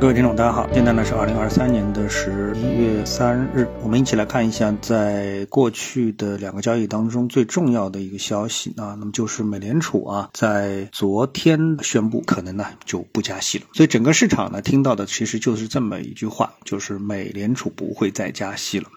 各位听众，大家好，现在呢是二零二三年的十一月三日，我们一起来看一下在过去的两个交易当中最重要的一个消息啊，那么就是美联储啊在昨天宣布可能呢就不加息了，所以整个市场呢听到的其实就是这么一句话，就是美联储不会再加息了。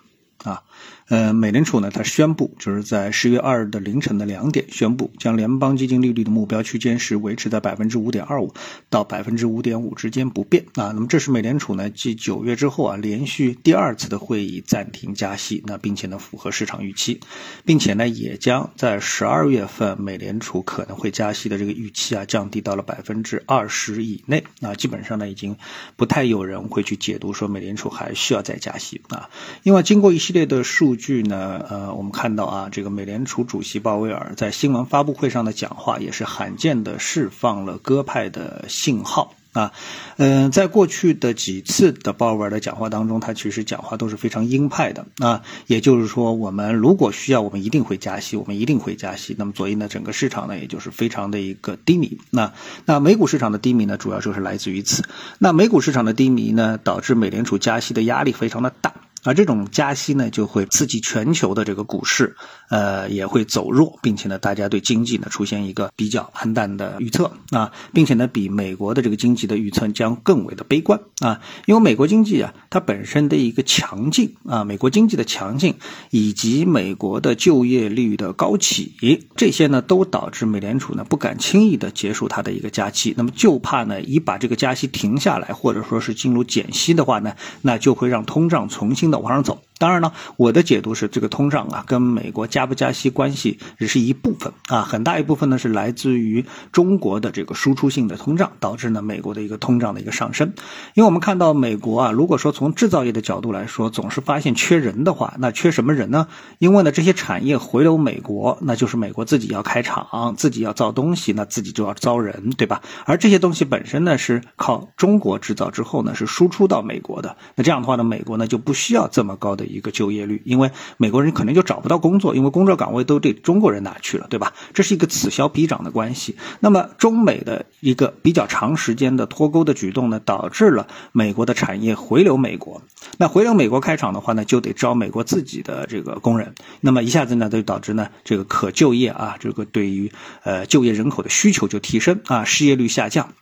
啊，呃，美联储呢，它宣布就是在十月二日的凌晨的两点宣布，将联邦基金利率的目标区间是维持在百分之五点二五到百分之五点五之间不变啊。那么这是美联储呢继九月之后啊连续第二次的会议暂停加息，那并且呢符合市场预期，并且呢也将在十二月份美联储可能会加息的这个预期啊降低到了百分之二十以内啊。基本上呢已经不太有人会去解读说美联储还需要再加息啊，因为经过一系列的数据呢，呃，我们看到啊，这个美联储主席鲍威尔在新闻发布会上的讲话也是罕见的释放了鸽派的信号啊，嗯，在过去的几次的鲍威尔的讲话当中，他其实讲话都是非常鹰派的啊，也就是说，我们如果需要，我们一定会加息，我们一定会加息。那么，所以呢，整个市场呢，也就是非常的一个低迷。那那美股市场的低迷呢，主要就是来自于此。那美股市场的低迷呢，导致美联储加息的压力非常的大。而这种加息呢，就会刺激全球的这个股市，呃，也会走弱，并且呢，大家对经济呢出现一个比较暗淡的预测啊，并且呢，比美国的这个经济的预测将更为的悲观啊，因为美国经济啊，它本身的一个强劲啊，美国经济的强劲以及美国的就业率的高企，这些呢都导致美联储呢不敢轻易的结束它的一个加息，那么就怕呢一把这个加息停下来，或者说是进入减息的话呢，那就会让通胀重新的。往上走，当然呢，我的解读是这个通胀啊，跟美国加不加息关系只是一部分啊，很大一部分呢是来自于中国的这个输出性的通胀导致呢美国的一个通胀的一个上升。因为我们看到美国啊，如果说从制造业的角度来说，总是发现缺人的话，那缺什么人呢？因为呢这些产业回流美国，那就是美国自己要开厂，自己要造东西，那自己就要招人，对吧？而这些东西本身呢是靠中国制造之后呢是输出到美国的，那这样的话呢，美国呢就不需要。这么高的一个就业率，因为美国人可能就找不到工作，因为工作岗位都被中国人拿去了，对吧？这是一个此消彼长的关系。那么中美的一个比较长时间的脱钩的举动呢，导致了美国的产业回流美国。那回流美国开厂的话呢，就得招美国自己的这个工人。那么一下子呢，就导致呢这个可就业啊，这个对于呃就业人口的需求就提升啊，失业率下降。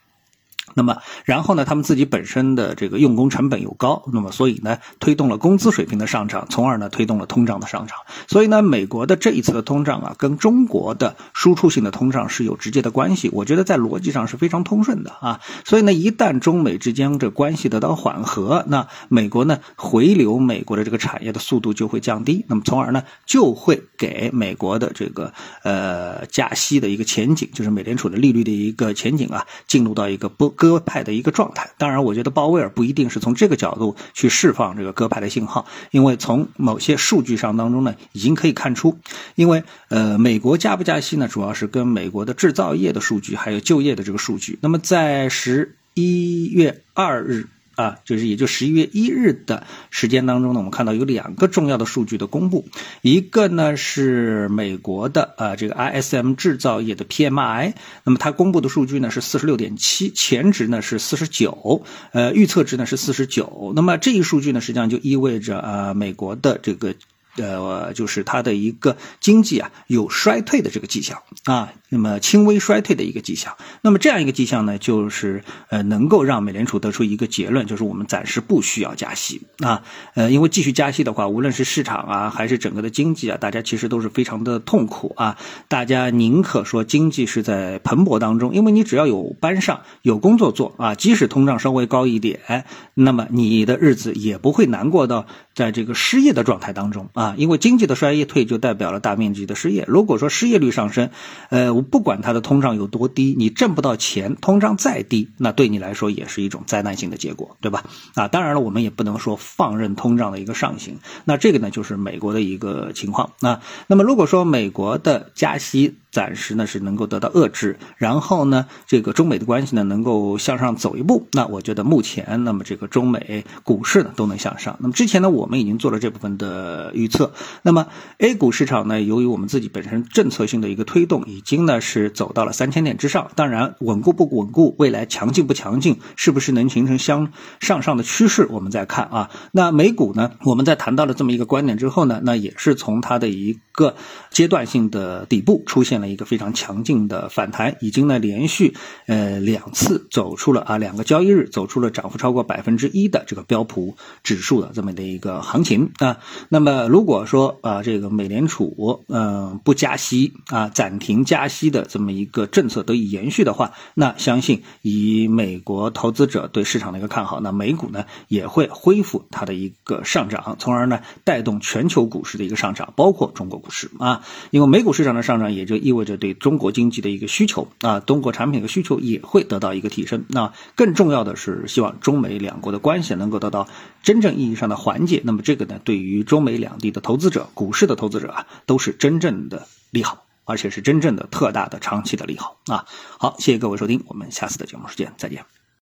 那么，然后呢，他们自己本身的这个用工成本又高，那么所以呢，推动了工资水平的上涨，从而呢，推动了通胀的上涨。所以呢，美国的这一次的通胀啊，跟中国的输出性的通胀是有直接的关系。我觉得在逻辑上是非常通顺的啊。所以呢，一旦中美之间这关系得到缓和，那美国呢回流美国的这个产业的速度就会降低，那么从而呢，就会给美国的这个呃加息的一个前景，就是美联储的利率的一个前景啊，进入到一个不。鸽派的一个状态，当然，我觉得鲍威尔不一定是从这个角度去释放这个鸽派的信号，因为从某些数据上当中呢，已经可以看出，因为呃，美国加不加息呢，主要是跟美国的制造业的数据还有就业的这个数据。那么在十一月二日。啊，就是也就十一月一日的时间当中呢，我们看到有两个重要的数据的公布，一个呢是美国的啊这个 ISM 制造业的 PMI，那么它公布的数据呢是四十六点七，前值呢是四十九，呃预测值呢是四十九，那么这一数据呢实际上就意味着啊美国的这个。呃，就是它的一个经济啊有衰退的这个迹象啊，那么轻微衰退的一个迹象。那么这样一个迹象呢，就是呃能够让美联储得出一个结论，就是我们暂时不需要加息啊。呃，因为继续加息的话，无论是市场啊还是整个的经济啊，大家其实都是非常的痛苦啊。大家宁可说经济是在蓬勃当中，因为你只要有班上有工作做啊，即使通胀稍微高一点，那么你的日子也不会难过到在这个失业的状态当中啊。啊，因为经济的衰退就代表了大面积的失业。如果说失业率上升，呃，我不管它的通胀有多低，你挣不到钱，通胀再低，那对你来说也是一种灾难性的结果，对吧？啊，当然了，我们也不能说放任通胀的一个上行。那这个呢，就是美国的一个情况。那那么如果说美国的加息，暂时呢是能够得到遏制，然后呢，这个中美的关系呢能够向上走一步。那我觉得目前，那么这个中美股市呢都能向上。那么之前呢，我们已经做了这部分的预测。那么 A 股市场呢，由于我们自己本身政策性的一个推动，已经呢是走到了三千点之上。当然，稳固不稳固，未来强劲不强劲，是不是能形成相上上的趋势，我们再看啊。那美股呢，我们在谈到了这么一个观点之后呢，那也是从它的一个阶段性的底部出现了一个非常强劲的反弹，已经呢连续呃两次走出了啊两个交易日走出了涨幅超过百分之一的这个标普指数的这么的一个行情啊。那么如果说啊这个美联储嗯不加息啊暂停加息的这么一个政策得以延续的话，那相信以美国投资者对市场的一个看好，那美股呢也会恢复它的一个上涨，从而呢带动全球股市的一个上涨，包括中国股市啊。因为美股市场的上涨，也就意味味着对中国经济的一个需求啊，中国产品的需求也会得到一个提升。那更重要的是，希望中美两国的关系能够得到真正意义上的缓解。那么这个呢，对于中美两地的投资者、股市的投资者啊，都是真正的利好，而且是真正的特大的长期的利好啊。好，谢谢各位收听，我们下次的节目时间再见。